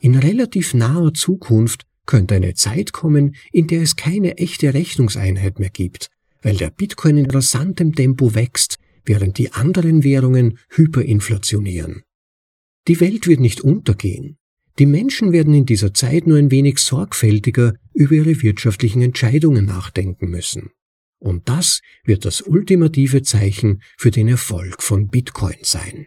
In relativ naher Zukunft könnte eine Zeit kommen, in der es keine echte Rechnungseinheit mehr gibt, weil der Bitcoin in rasantem Tempo wächst, während die anderen Währungen hyperinflationieren. Die Welt wird nicht untergehen. Die Menschen werden in dieser Zeit nur ein wenig sorgfältiger über ihre wirtschaftlichen Entscheidungen nachdenken müssen. Und das wird das ultimative Zeichen für den Erfolg von Bitcoin sein.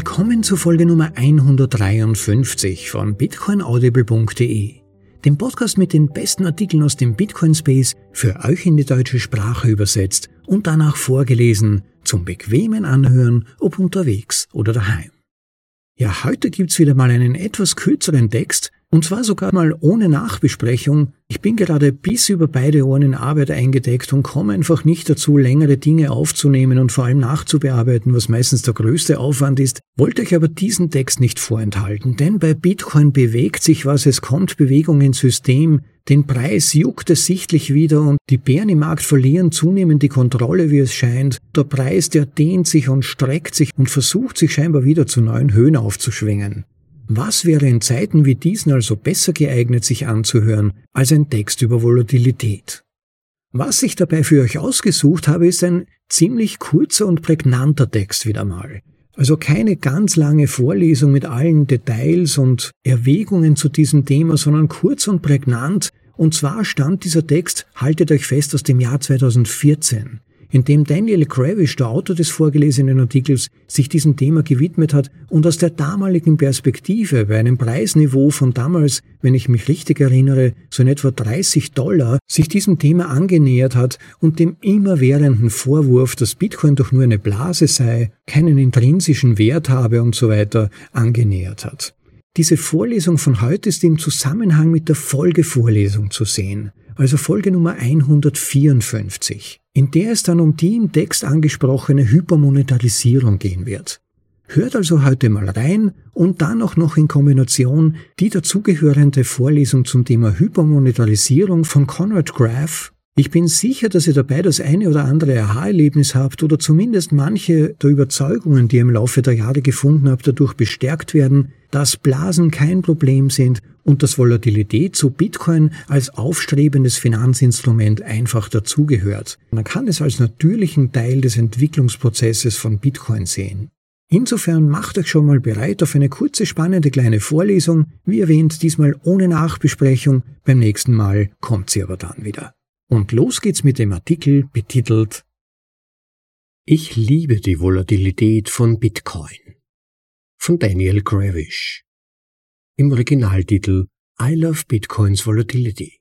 Willkommen zu Folge Nummer 153 von bitcoinaudible.de, dem Podcast mit den besten Artikeln aus dem Bitcoin Space für euch in die deutsche Sprache übersetzt und danach vorgelesen zum bequemen Anhören, ob unterwegs oder daheim. Ja, heute gibt's wieder mal einen etwas kürzeren Text, und zwar sogar mal ohne Nachbesprechung. Ich bin gerade bis über beide Ohren in Arbeit eingedeckt und komme einfach nicht dazu, längere Dinge aufzunehmen und vor allem nachzubearbeiten, was meistens der größte Aufwand ist. Wollte euch aber diesen Text nicht vorenthalten, denn bei Bitcoin bewegt sich was, es kommt Bewegung ins System, den Preis juckt es sichtlich wieder und die Bären im Markt verlieren zunehmend die Kontrolle, wie es scheint. Der Preis, der dehnt sich und streckt sich und versucht sich scheinbar wieder zu neuen Höhen aufzuschwingen. Was wäre in Zeiten wie diesen also besser geeignet, sich anzuhören, als ein Text über Volatilität? Was ich dabei für euch ausgesucht habe, ist ein ziemlich kurzer und prägnanter Text wieder mal. Also keine ganz lange Vorlesung mit allen Details und Erwägungen zu diesem Thema, sondern kurz und prägnant. Und zwar stammt dieser Text, haltet euch fest, aus dem Jahr 2014 in dem Daniel Kravish, der Autor des vorgelesenen Artikels, sich diesem Thema gewidmet hat und aus der damaligen Perspektive bei einem Preisniveau von damals, wenn ich mich richtig erinnere, so in etwa 30 Dollar, sich diesem Thema angenähert hat und dem immerwährenden Vorwurf, dass Bitcoin doch nur eine Blase sei, keinen intrinsischen Wert habe und so weiter, angenähert hat. Diese Vorlesung von heute ist im Zusammenhang mit der Folgevorlesung zu sehen, also Folge Nummer 154 in der es dann um die im Text angesprochene Hypermonetarisierung gehen wird. Hört also heute mal rein und dann auch noch in Kombination die dazugehörende Vorlesung zum Thema Hypermonetarisierung von Conrad Graff. Ich bin sicher, dass ihr dabei das eine oder andere Aha-Erlebnis habt oder zumindest manche der Überzeugungen, die ihr im Laufe der Jahre gefunden habt, dadurch bestärkt werden, dass Blasen kein Problem sind und dass Volatilität zu Bitcoin als aufstrebendes Finanzinstrument einfach dazugehört. Man kann es als natürlichen Teil des Entwicklungsprozesses von Bitcoin sehen. Insofern macht euch schon mal bereit auf eine kurze, spannende kleine Vorlesung, wie erwähnt, diesmal ohne Nachbesprechung, beim nächsten Mal kommt sie aber dann wieder. Und los geht's mit dem Artikel betitelt Ich liebe die Volatilität von Bitcoin von Daniel Gravish. Im Originaltitel I Love Bitcoins Volatility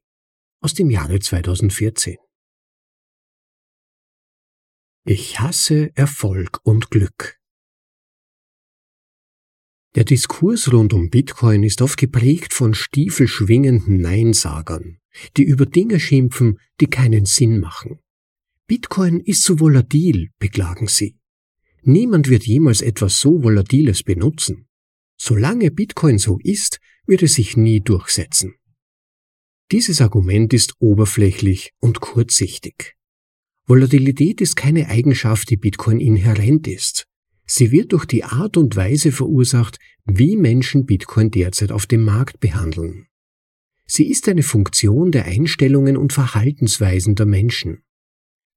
aus dem Jahre 2014. Ich hasse Erfolg und Glück. Der Diskurs rund um Bitcoin ist oft geprägt von stiefelschwingenden Neinsagern, die über Dinge schimpfen, die keinen Sinn machen. Bitcoin ist zu volatil, beklagen sie. Niemand wird jemals etwas so Volatiles benutzen. Solange Bitcoin so ist, wird es sich nie durchsetzen. Dieses Argument ist oberflächlich und kurzsichtig. Volatilität ist keine Eigenschaft, die Bitcoin inhärent ist. Sie wird durch die Art und Weise verursacht, wie Menschen Bitcoin derzeit auf dem Markt behandeln. Sie ist eine Funktion der Einstellungen und Verhaltensweisen der Menschen.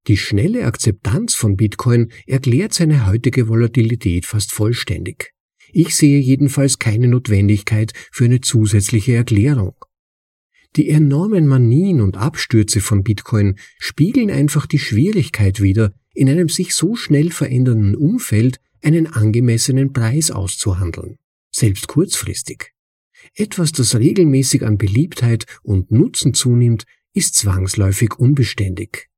Die schnelle Akzeptanz von Bitcoin erklärt seine heutige Volatilität fast vollständig. Ich sehe jedenfalls keine Notwendigkeit für eine zusätzliche Erklärung. Die enormen Manien und Abstürze von Bitcoin spiegeln einfach die Schwierigkeit wider, in einem sich so schnell verändernden Umfeld einen angemessenen Preis auszuhandeln, selbst kurzfristig. Etwas, das regelmäßig an Beliebtheit und Nutzen zunimmt, ist zwangsläufig unbeständig.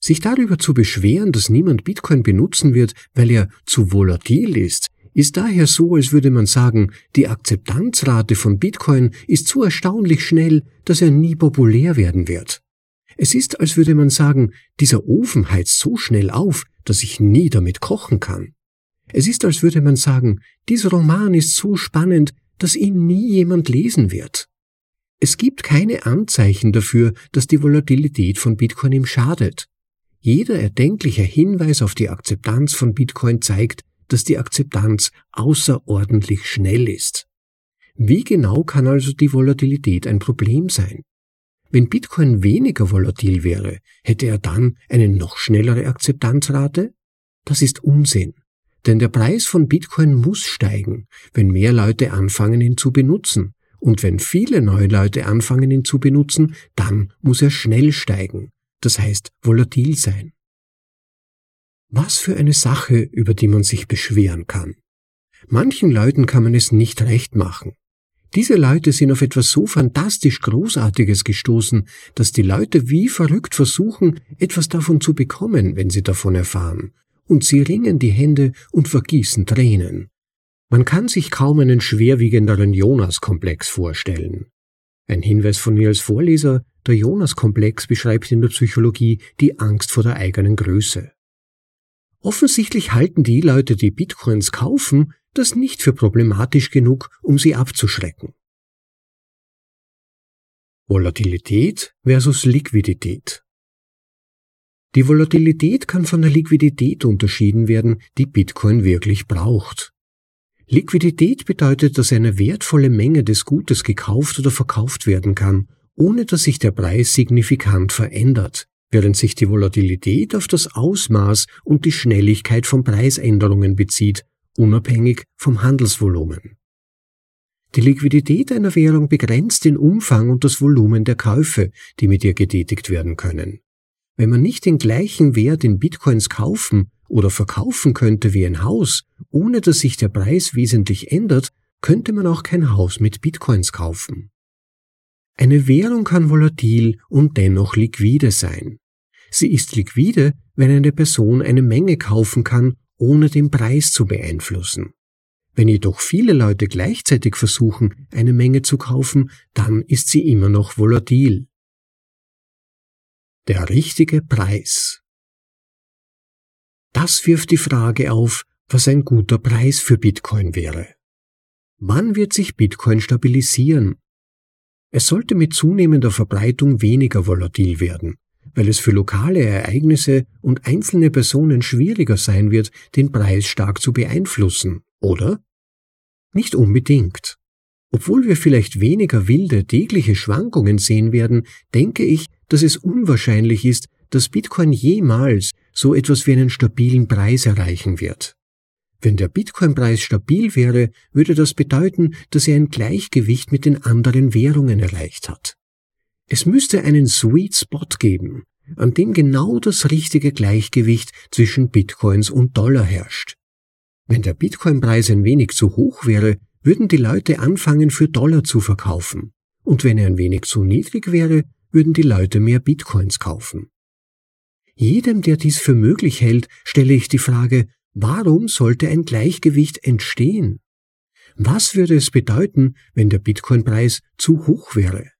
Sich darüber zu beschweren, dass niemand Bitcoin benutzen wird, weil er zu volatil ist, ist daher so, als würde man sagen, die Akzeptanzrate von Bitcoin ist so erstaunlich schnell, dass er nie populär werden wird. Es ist, als würde man sagen, dieser Ofen heizt so schnell auf, dass ich nie damit kochen kann. Es ist, als würde man sagen, dieser Roman ist so spannend, dass ihn nie jemand lesen wird. Es gibt keine Anzeichen dafür, dass die Volatilität von Bitcoin ihm schadet. Jeder erdenkliche Hinweis auf die Akzeptanz von Bitcoin zeigt, dass die Akzeptanz außerordentlich schnell ist. Wie genau kann also die Volatilität ein Problem sein? Wenn Bitcoin weniger volatil wäre, hätte er dann eine noch schnellere Akzeptanzrate? Das ist Unsinn. Denn der Preis von Bitcoin muss steigen, wenn mehr Leute anfangen, ihn zu benutzen. Und wenn viele neue Leute anfangen, ihn zu benutzen, dann muss er schnell steigen, das heißt volatil sein. Was für eine Sache, über die man sich beschweren kann. Manchen Leuten kann man es nicht recht machen. Diese Leute sind auf etwas so fantastisch Großartiges gestoßen, dass die Leute wie verrückt versuchen, etwas davon zu bekommen, wenn sie davon erfahren, und sie ringen die Hände und vergießen Tränen. Man kann sich kaum einen schwerwiegenderen Jonas-Komplex vorstellen. Ein Hinweis von mir als Vorleser, der Jonas-Komplex beschreibt in der Psychologie die Angst vor der eigenen Größe. Offensichtlich halten die Leute, die Bitcoins kaufen, das nicht für problematisch genug, um sie abzuschrecken. Volatilität versus Liquidität. Die Volatilität kann von der Liquidität unterschieden werden, die Bitcoin wirklich braucht. Liquidität bedeutet, dass eine wertvolle Menge des Gutes gekauft oder verkauft werden kann, ohne dass sich der Preis signifikant verändert, während sich die Volatilität auf das Ausmaß und die Schnelligkeit von Preisänderungen bezieht, unabhängig vom Handelsvolumen. Die Liquidität einer Währung begrenzt den Umfang und das Volumen der Käufe, die mit ihr getätigt werden können. Wenn man nicht den gleichen Wert in Bitcoins kaufen oder verkaufen könnte wie ein Haus, ohne dass sich der Preis wesentlich ändert, könnte man auch kein Haus mit Bitcoins kaufen. Eine Währung kann volatil und dennoch liquide sein. Sie ist liquide, wenn eine Person eine Menge kaufen kann, ohne den Preis zu beeinflussen. Wenn jedoch viele Leute gleichzeitig versuchen, eine Menge zu kaufen, dann ist sie immer noch volatil. Der richtige Preis. Das wirft die Frage auf, was ein guter Preis für Bitcoin wäre. Wann wird sich Bitcoin stabilisieren? Es sollte mit zunehmender Verbreitung weniger volatil werden, weil es für lokale Ereignisse und einzelne Personen schwieriger sein wird, den Preis stark zu beeinflussen, oder? Nicht unbedingt. Obwohl wir vielleicht weniger wilde tägliche Schwankungen sehen werden, denke ich, dass es unwahrscheinlich ist, dass Bitcoin jemals so etwas wie einen stabilen Preis erreichen wird. Wenn der Bitcoin-Preis stabil wäre, würde das bedeuten, dass er ein Gleichgewicht mit den anderen Währungen erreicht hat. Es müsste einen Sweet Spot geben, an dem genau das richtige Gleichgewicht zwischen Bitcoins und Dollar herrscht. Wenn der Bitcoin-Preis ein wenig zu hoch wäre, würden die Leute anfangen, für Dollar zu verkaufen. Und wenn er ein wenig zu niedrig wäre, würden die Leute mehr Bitcoins kaufen. Jedem, der dies für möglich hält, stelle ich die Frage, warum sollte ein Gleichgewicht entstehen? Was würde es bedeuten, wenn der Bitcoin-Preis zu hoch wäre?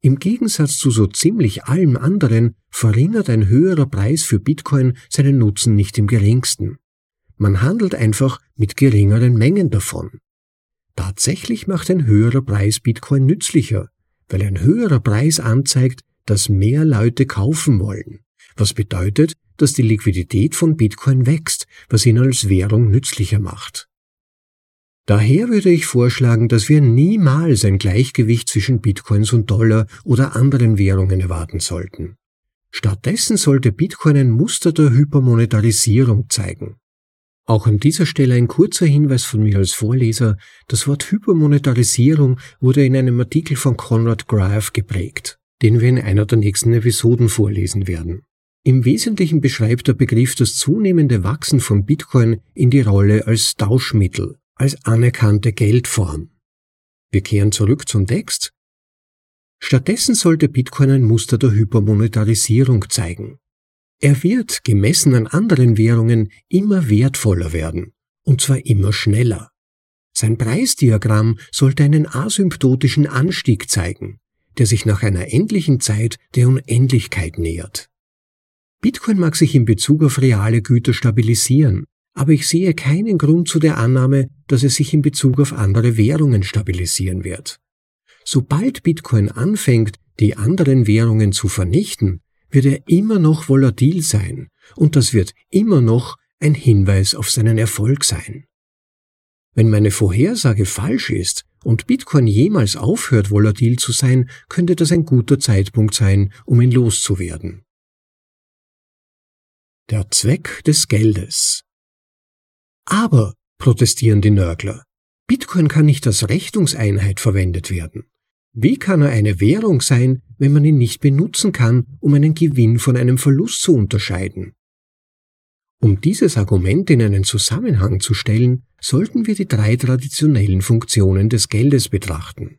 Im Gegensatz zu so ziemlich allem anderen verringert ein höherer Preis für Bitcoin seinen Nutzen nicht im geringsten. Man handelt einfach mit geringeren Mengen davon. Tatsächlich macht ein höherer Preis Bitcoin nützlicher, weil ein höherer Preis anzeigt, dass mehr Leute kaufen wollen, was bedeutet, dass die Liquidität von Bitcoin wächst, was ihn als Währung nützlicher macht. Daher würde ich vorschlagen, dass wir niemals ein Gleichgewicht zwischen Bitcoins und Dollar oder anderen Währungen erwarten sollten. Stattdessen sollte Bitcoin ein Muster der Hypermonetarisierung zeigen. Auch an dieser Stelle ein kurzer Hinweis von mir als Vorleser. Das Wort Hypermonetarisierung wurde in einem Artikel von Conrad Graf geprägt, den wir in einer der nächsten Episoden vorlesen werden. Im Wesentlichen beschreibt der Begriff das zunehmende Wachsen von Bitcoin in die Rolle als Tauschmittel, als anerkannte Geldform. Wir kehren zurück zum Text. Stattdessen sollte Bitcoin ein Muster der Hypermonetarisierung zeigen. Er wird, gemessen an anderen Währungen, immer wertvoller werden und zwar immer schneller. Sein Preisdiagramm sollte einen asymptotischen Anstieg zeigen, der sich nach einer endlichen Zeit der Unendlichkeit nähert. Bitcoin mag sich in Bezug auf reale Güter stabilisieren, aber ich sehe keinen Grund zu der Annahme, dass es sich in Bezug auf andere Währungen stabilisieren wird. Sobald Bitcoin anfängt, die anderen Währungen zu vernichten, wird er immer noch volatil sein und das wird immer noch ein Hinweis auf seinen Erfolg sein. Wenn meine Vorhersage falsch ist und Bitcoin jemals aufhört, volatil zu sein, könnte das ein guter Zeitpunkt sein, um ihn loszuwerden. Der Zweck des Geldes. Aber, protestieren die Nörgler, Bitcoin kann nicht als Rechnungseinheit verwendet werden. Wie kann er eine Währung sein, wenn man ihn nicht benutzen kann, um einen Gewinn von einem Verlust zu unterscheiden? Um dieses Argument in einen Zusammenhang zu stellen, sollten wir die drei traditionellen Funktionen des Geldes betrachten.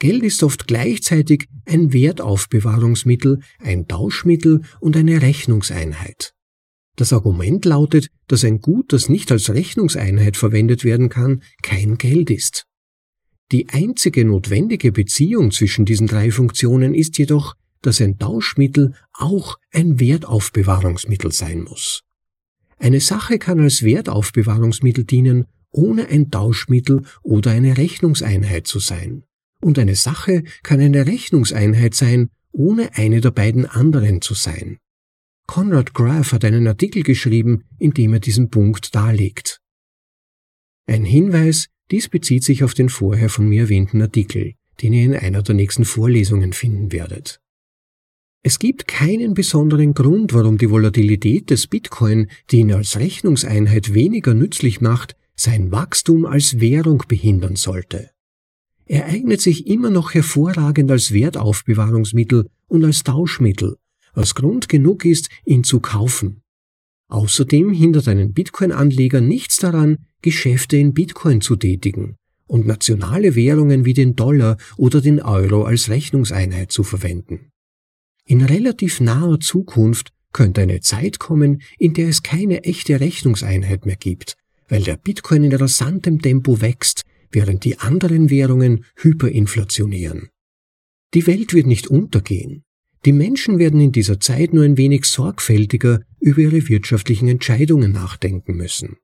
Geld ist oft gleichzeitig ein Wertaufbewahrungsmittel, ein Tauschmittel und eine Rechnungseinheit. Das Argument lautet, dass ein Gut, das nicht als Rechnungseinheit verwendet werden kann, kein Geld ist. Die einzige notwendige Beziehung zwischen diesen drei Funktionen ist jedoch, dass ein Tauschmittel auch ein Wertaufbewahrungsmittel sein muss. Eine Sache kann als Wertaufbewahrungsmittel dienen, ohne ein Tauschmittel oder eine Rechnungseinheit zu sein. Und eine Sache kann eine Rechnungseinheit sein, ohne eine der beiden anderen zu sein. Conrad Graff hat einen Artikel geschrieben, in dem er diesen Punkt darlegt. Ein Hinweis, dies bezieht sich auf den vorher von mir erwähnten Artikel, den ihr in einer der nächsten Vorlesungen finden werdet. Es gibt keinen besonderen Grund, warum die Volatilität des Bitcoin, die ihn als Rechnungseinheit weniger nützlich macht, sein Wachstum als Währung behindern sollte. Er eignet sich immer noch hervorragend als Wertaufbewahrungsmittel und als Tauschmittel, was Grund genug ist, ihn zu kaufen. Außerdem hindert einen Bitcoin-Anleger nichts daran, Geschäfte in Bitcoin zu tätigen und nationale Währungen wie den Dollar oder den Euro als Rechnungseinheit zu verwenden. In relativ naher Zukunft könnte eine Zeit kommen, in der es keine echte Rechnungseinheit mehr gibt, weil der Bitcoin in rasantem Tempo wächst, während die anderen Währungen hyperinflationieren. Die Welt wird nicht untergehen. Die Menschen werden in dieser Zeit nur ein wenig sorgfältiger über ihre wirtschaftlichen Entscheidungen nachdenken müssen.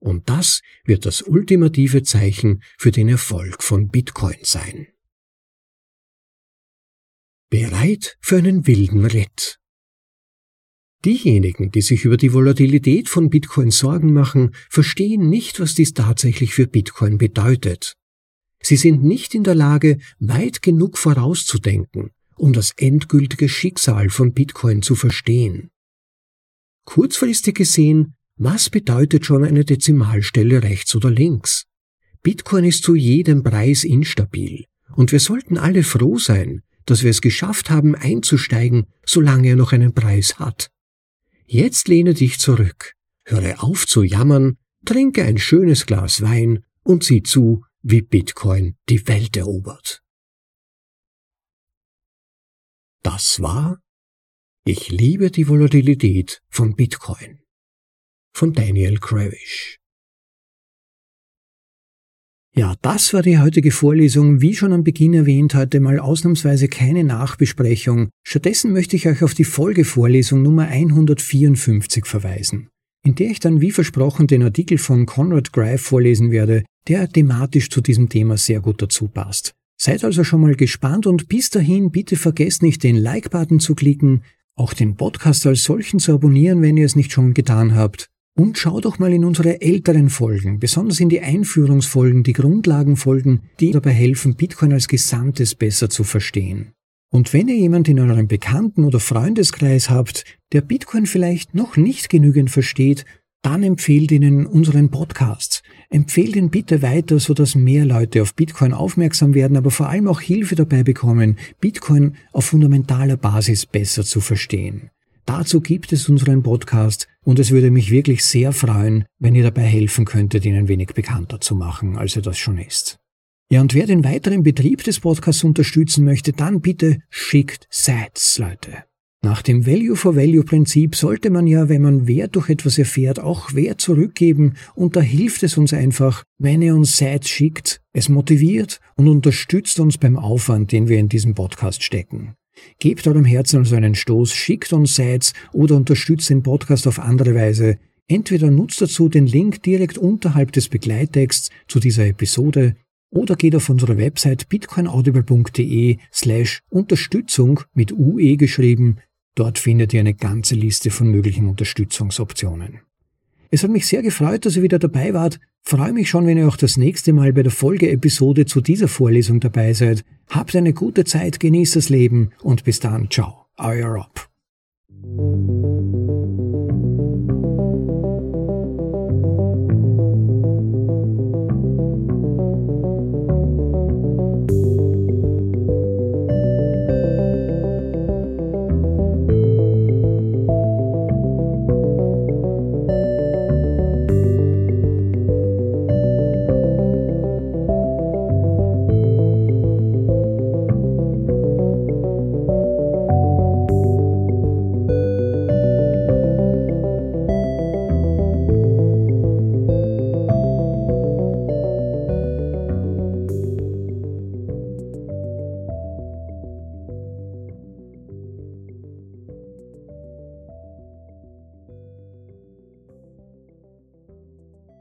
Und das wird das ultimative Zeichen für den Erfolg von Bitcoin sein. Bereit für einen wilden Ritt. Diejenigen, die sich über die Volatilität von Bitcoin Sorgen machen, verstehen nicht, was dies tatsächlich für Bitcoin bedeutet. Sie sind nicht in der Lage, weit genug vorauszudenken, um das endgültige Schicksal von Bitcoin zu verstehen. Kurzfristig gesehen was bedeutet schon eine Dezimalstelle rechts oder links? Bitcoin ist zu jedem Preis instabil und wir sollten alle froh sein, dass wir es geschafft haben einzusteigen, solange er noch einen Preis hat. Jetzt lehne dich zurück, höre auf zu jammern, trinke ein schönes Glas Wein und sieh zu, wie Bitcoin die Welt erobert. Das war Ich liebe die Volatilität von Bitcoin von Daniel Kravish. Ja, das war die heutige Vorlesung. Wie schon am Beginn erwähnt, heute mal ausnahmsweise keine Nachbesprechung. Stattdessen möchte ich euch auf die Folgevorlesung Nummer 154 verweisen, in der ich dann wie versprochen den Artikel von Conrad Greif vorlesen werde, der thematisch zu diesem Thema sehr gut dazu passt. Seid also schon mal gespannt und bis dahin bitte vergesst nicht den Like-Button zu klicken, auch den Podcast als solchen zu abonnieren, wenn ihr es nicht schon getan habt und schau doch mal in unsere älteren Folgen, besonders in die Einführungsfolgen, die Grundlagenfolgen, die dabei helfen, Bitcoin als Gesamtes besser zu verstehen. Und wenn ihr jemand in eurem Bekannten- oder Freundeskreis habt, der Bitcoin vielleicht noch nicht genügend versteht, dann empfehlt ihnen unseren Podcast. Empfehlt ihn bitte weiter, sodass mehr Leute auf Bitcoin aufmerksam werden, aber vor allem auch Hilfe dabei bekommen, Bitcoin auf fundamentaler Basis besser zu verstehen. Dazu gibt es unseren Podcast und es würde mich wirklich sehr freuen, wenn ihr dabei helfen könntet, ihn ein wenig bekannter zu machen, als er das schon ist. Ja, und wer den weiteren Betrieb des Podcasts unterstützen möchte, dann bitte schickt Sats, Leute. Nach dem Value-for-Value-Prinzip sollte man ja, wenn man Wert durch etwas erfährt, auch Wert zurückgeben und da hilft es uns einfach, wenn ihr uns Sites schickt, es motiviert und unterstützt uns beim Aufwand, den wir in diesem Podcast stecken. Gebt eurem Herzen also einen Stoß, schickt uns Sites oder unterstützt den Podcast auf andere Weise. Entweder nutzt dazu den Link direkt unterhalb des Begleittexts zu dieser Episode oder geht auf unsere Website bitcoinaudible.de slash Unterstützung mit UE geschrieben. Dort findet ihr eine ganze Liste von möglichen Unterstützungsoptionen. Es hat mich sehr gefreut, dass ihr wieder dabei wart. Freue mich schon, wenn ihr auch das nächste Mal bei der Folgeepisode zu dieser Vorlesung dabei seid. Habt eine gute Zeit, genießt das Leben und bis dann, ciao, euer Rob.